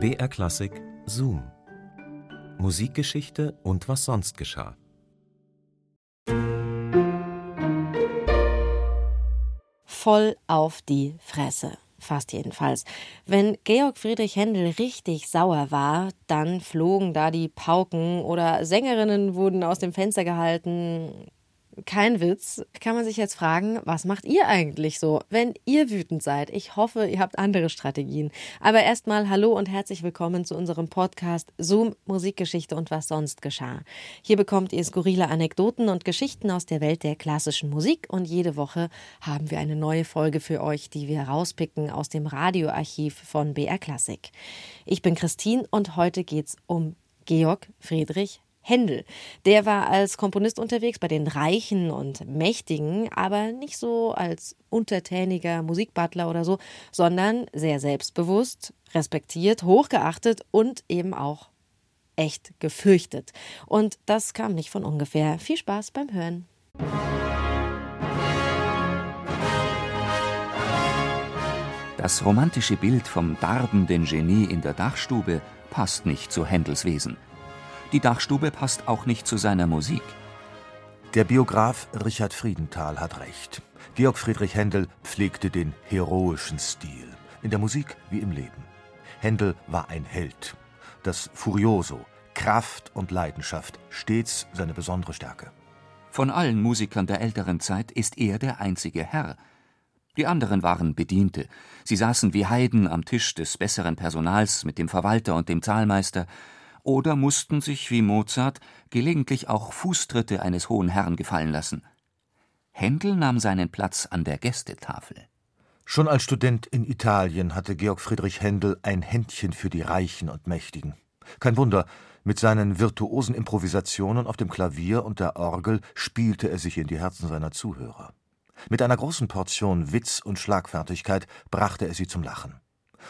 BR Klassik Zoom. Musikgeschichte und was sonst geschah. Voll auf die Fresse. Fast jedenfalls. Wenn Georg Friedrich Händel richtig sauer war, dann flogen da die Pauken oder Sängerinnen wurden aus dem Fenster gehalten kein Witz, kann man sich jetzt fragen, was macht ihr eigentlich so, wenn ihr wütend seid? Ich hoffe, ihr habt andere Strategien. Aber erstmal hallo und herzlich willkommen zu unserem Podcast Zoom Musikgeschichte und was sonst geschah. Hier bekommt ihr skurrile Anekdoten und Geschichten aus der Welt der klassischen Musik und jede Woche haben wir eine neue Folge für euch, die wir rauspicken aus dem Radioarchiv von BR Klassik. Ich bin Christine und heute geht's um Georg Friedrich Händel. Der war als Komponist unterwegs bei den Reichen und Mächtigen, aber nicht so als untertäniger Musikbutler oder so, sondern sehr selbstbewusst, respektiert, hochgeachtet und eben auch echt gefürchtet. Und das kam nicht von ungefähr. Viel Spaß beim Hören. Das romantische Bild vom darbenden Genie in der Dachstube passt nicht zu Händels Wesen. Die Dachstube passt auch nicht zu seiner Musik. Der Biograf Richard Friedenthal hat recht. Georg Friedrich Händel pflegte den heroischen Stil, in der Musik wie im Leben. Händel war ein Held. Das Furioso, Kraft und Leidenschaft, stets seine besondere Stärke. Von allen Musikern der älteren Zeit ist er der einzige Herr. Die anderen waren Bediente. Sie saßen wie Heiden am Tisch des besseren Personals mit dem Verwalter und dem Zahlmeister oder mussten sich wie Mozart gelegentlich auch Fußtritte eines hohen Herrn gefallen lassen. Händel nahm seinen Platz an der Gästetafel. Schon als Student in Italien hatte Georg Friedrich Händel ein Händchen für die Reichen und Mächtigen. Kein Wunder, mit seinen virtuosen Improvisationen auf dem Klavier und der Orgel spielte er sich in die Herzen seiner Zuhörer. Mit einer großen Portion Witz und Schlagfertigkeit brachte er sie zum Lachen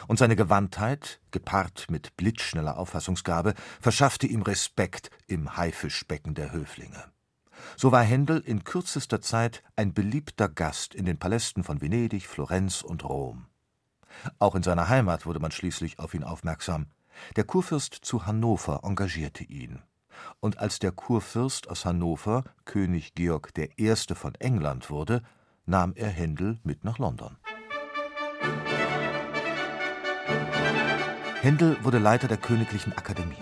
und seine Gewandtheit, gepaart mit blitzschneller Auffassungsgabe, verschaffte ihm Respekt im Haifischbecken der Höflinge. So war Händel in kürzester Zeit ein beliebter Gast in den Palästen von Venedig, Florenz und Rom. Auch in seiner Heimat wurde man schließlich auf ihn aufmerksam. Der Kurfürst zu Hannover engagierte ihn. Und als der Kurfürst aus Hannover König Georg I. von England wurde, nahm er Händel mit nach London. Händel wurde Leiter der Königlichen Akademie.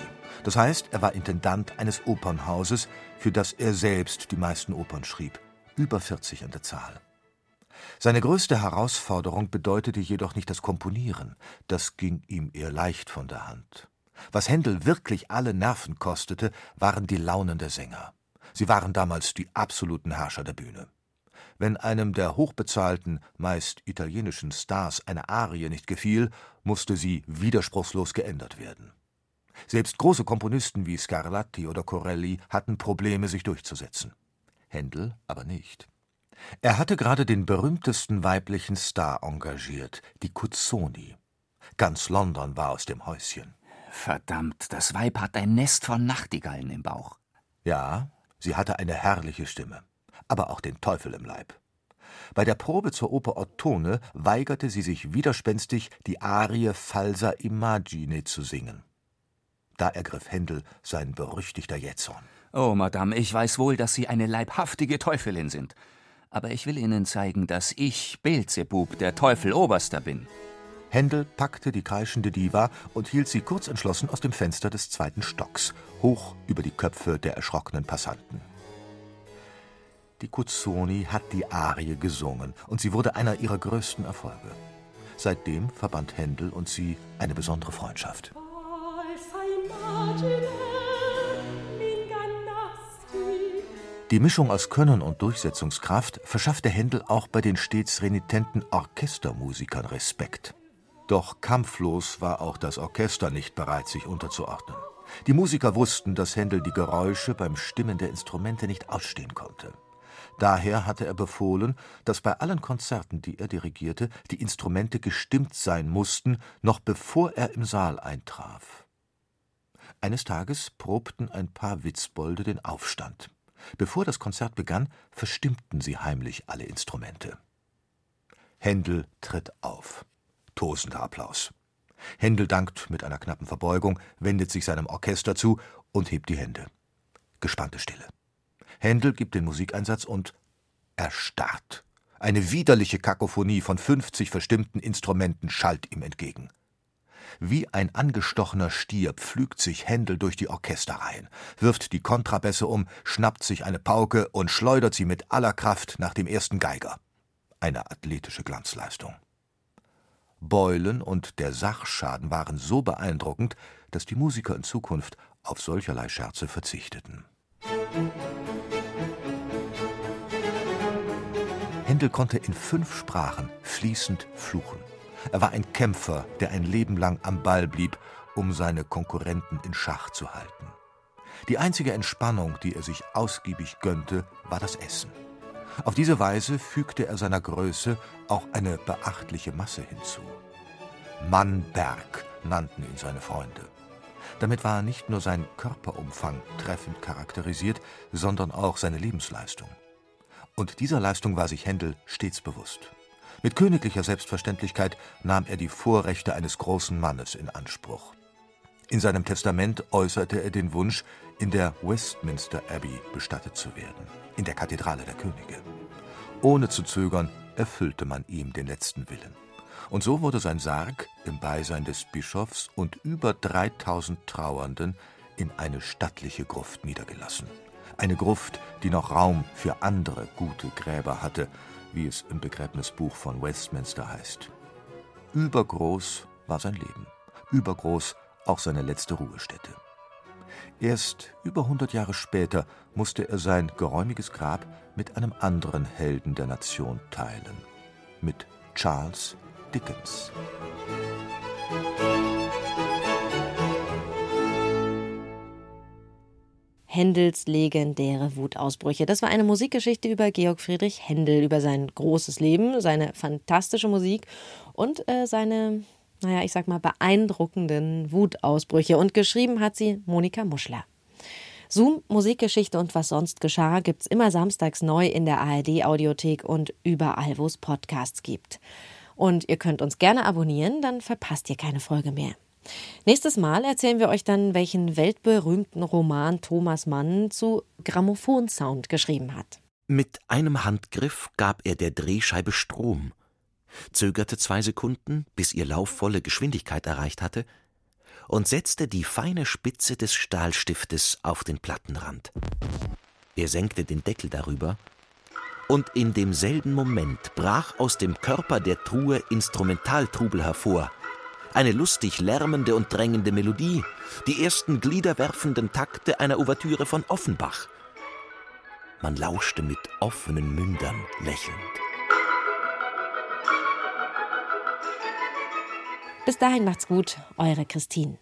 Das heißt, er war Intendant eines Opernhauses, für das er selbst die meisten Opern schrieb, über 40 an der Zahl. Seine größte Herausforderung bedeutete jedoch nicht das Komponieren, das ging ihm eher leicht von der Hand. Was Händel wirklich alle Nerven kostete, waren die Launen der Sänger. Sie waren damals die absoluten Herrscher der Bühne. Wenn einem der hochbezahlten, meist italienischen Stars eine Arie nicht gefiel, musste sie widerspruchslos geändert werden. Selbst große Komponisten wie Scarlatti oder Corelli hatten Probleme, sich durchzusetzen. Händel aber nicht. Er hatte gerade den berühmtesten weiblichen Star engagiert, die Cuzzoni. Ganz London war aus dem Häuschen. Verdammt, das Weib hat ein Nest von Nachtigallen im Bauch. Ja, sie hatte eine herrliche Stimme aber auch den Teufel im Leib. Bei der Probe zur Oper Ottone weigerte sie sich widerspenstig, die Arie Falsa Imagine zu singen. Da ergriff Händel sein berüchtigter Jähzorn. Oh, Madame, ich weiß wohl, dass Sie eine leibhaftige Teufelin sind. Aber ich will Ihnen zeigen, dass ich, Beelzebub, der Teufel Oberster bin. Händel packte die kreischende Diva und hielt sie kurz entschlossen aus dem Fenster des zweiten Stocks, hoch über die Köpfe der erschrockenen Passanten. Die Cuzzoni hat die Arie gesungen und sie wurde einer ihrer größten Erfolge. Seitdem verband Händel und sie eine besondere Freundschaft. Die Mischung aus Können und Durchsetzungskraft verschaffte Händel auch bei den stets renitenten Orchestermusikern Respekt. Doch kampflos war auch das Orchester nicht bereit, sich unterzuordnen. Die Musiker wussten, dass Händel die Geräusche beim Stimmen der Instrumente nicht ausstehen konnte. Daher hatte er befohlen, dass bei allen Konzerten, die er dirigierte, die Instrumente gestimmt sein mussten, noch bevor er im Saal eintraf. Eines Tages probten ein paar Witzbolde den Aufstand. Bevor das Konzert begann, verstimmten sie heimlich alle Instrumente. Händel tritt auf. Tosender Applaus. Händel dankt mit einer knappen Verbeugung, wendet sich seinem Orchester zu und hebt die Hände. Gespannte Stille. Händel gibt den Musikeinsatz und erstarrt. Eine widerliche Kakophonie von 50 verstimmten Instrumenten schallt ihm entgegen. Wie ein angestochener Stier pflügt sich Händel durch die Orchesterreihen, wirft die Kontrabässe um, schnappt sich eine Pauke und schleudert sie mit aller Kraft nach dem ersten Geiger. Eine athletische Glanzleistung. Beulen und der Sachschaden waren so beeindruckend, dass die Musiker in Zukunft auf solcherlei Scherze verzichteten. Händel konnte in fünf Sprachen fließend fluchen. Er war ein Kämpfer, der ein Leben lang am Ball blieb, um seine Konkurrenten in Schach zu halten. Die einzige Entspannung, die er sich ausgiebig gönnte, war das Essen. Auf diese Weise fügte er seiner Größe auch eine beachtliche Masse hinzu. Mannberg nannten ihn seine Freunde. Damit war nicht nur sein Körperumfang treffend charakterisiert, sondern auch seine Lebensleistung. Und dieser Leistung war sich Händel stets bewusst. Mit königlicher Selbstverständlichkeit nahm er die Vorrechte eines großen Mannes in Anspruch. In seinem Testament äußerte er den Wunsch, in der Westminster Abbey bestattet zu werden, in der Kathedrale der Könige. Ohne zu zögern erfüllte man ihm den letzten Willen. Und so wurde sein Sarg im Beisein des Bischofs und über 3000 Trauernden in eine stattliche Gruft niedergelassen. Eine Gruft, die noch Raum für andere gute Gräber hatte, wie es im Begräbnisbuch von Westminster heißt. Übergroß war sein Leben, übergroß auch seine letzte Ruhestätte. Erst über 100 Jahre später musste er sein geräumiges Grab mit einem anderen Helden der Nation teilen, mit Charles Dickens. Händels legendäre Wutausbrüche. Das war eine Musikgeschichte über Georg Friedrich Händel, über sein großes Leben, seine fantastische Musik und äh, seine, naja, ich sag mal, beeindruckenden Wutausbrüche. Und geschrieben hat sie Monika Muschler. Zoom, Musikgeschichte und was sonst geschah gibt's immer samstags neu in der ARD-Audiothek und überall, wo es Podcasts gibt. Und ihr könnt uns gerne abonnieren, dann verpasst ihr keine Folge mehr. Nächstes Mal erzählen wir euch dann, welchen weltberühmten Roman Thomas Mann zu Grammophonsound geschrieben hat. Mit einem Handgriff gab er der Drehscheibe Strom, zögerte zwei Sekunden, bis ihr Lauf volle Geschwindigkeit erreicht hatte, und setzte die feine Spitze des Stahlstiftes auf den Plattenrand. Er senkte den Deckel darüber und in demselben Moment brach aus dem Körper der Truhe Instrumentaltrubel hervor. Eine lustig lärmende und drängende Melodie, die ersten gliederwerfenden Takte einer Ouvertüre von Offenbach. Man lauschte mit offenen Mündern lächelnd. Bis dahin macht's gut, eure Christine.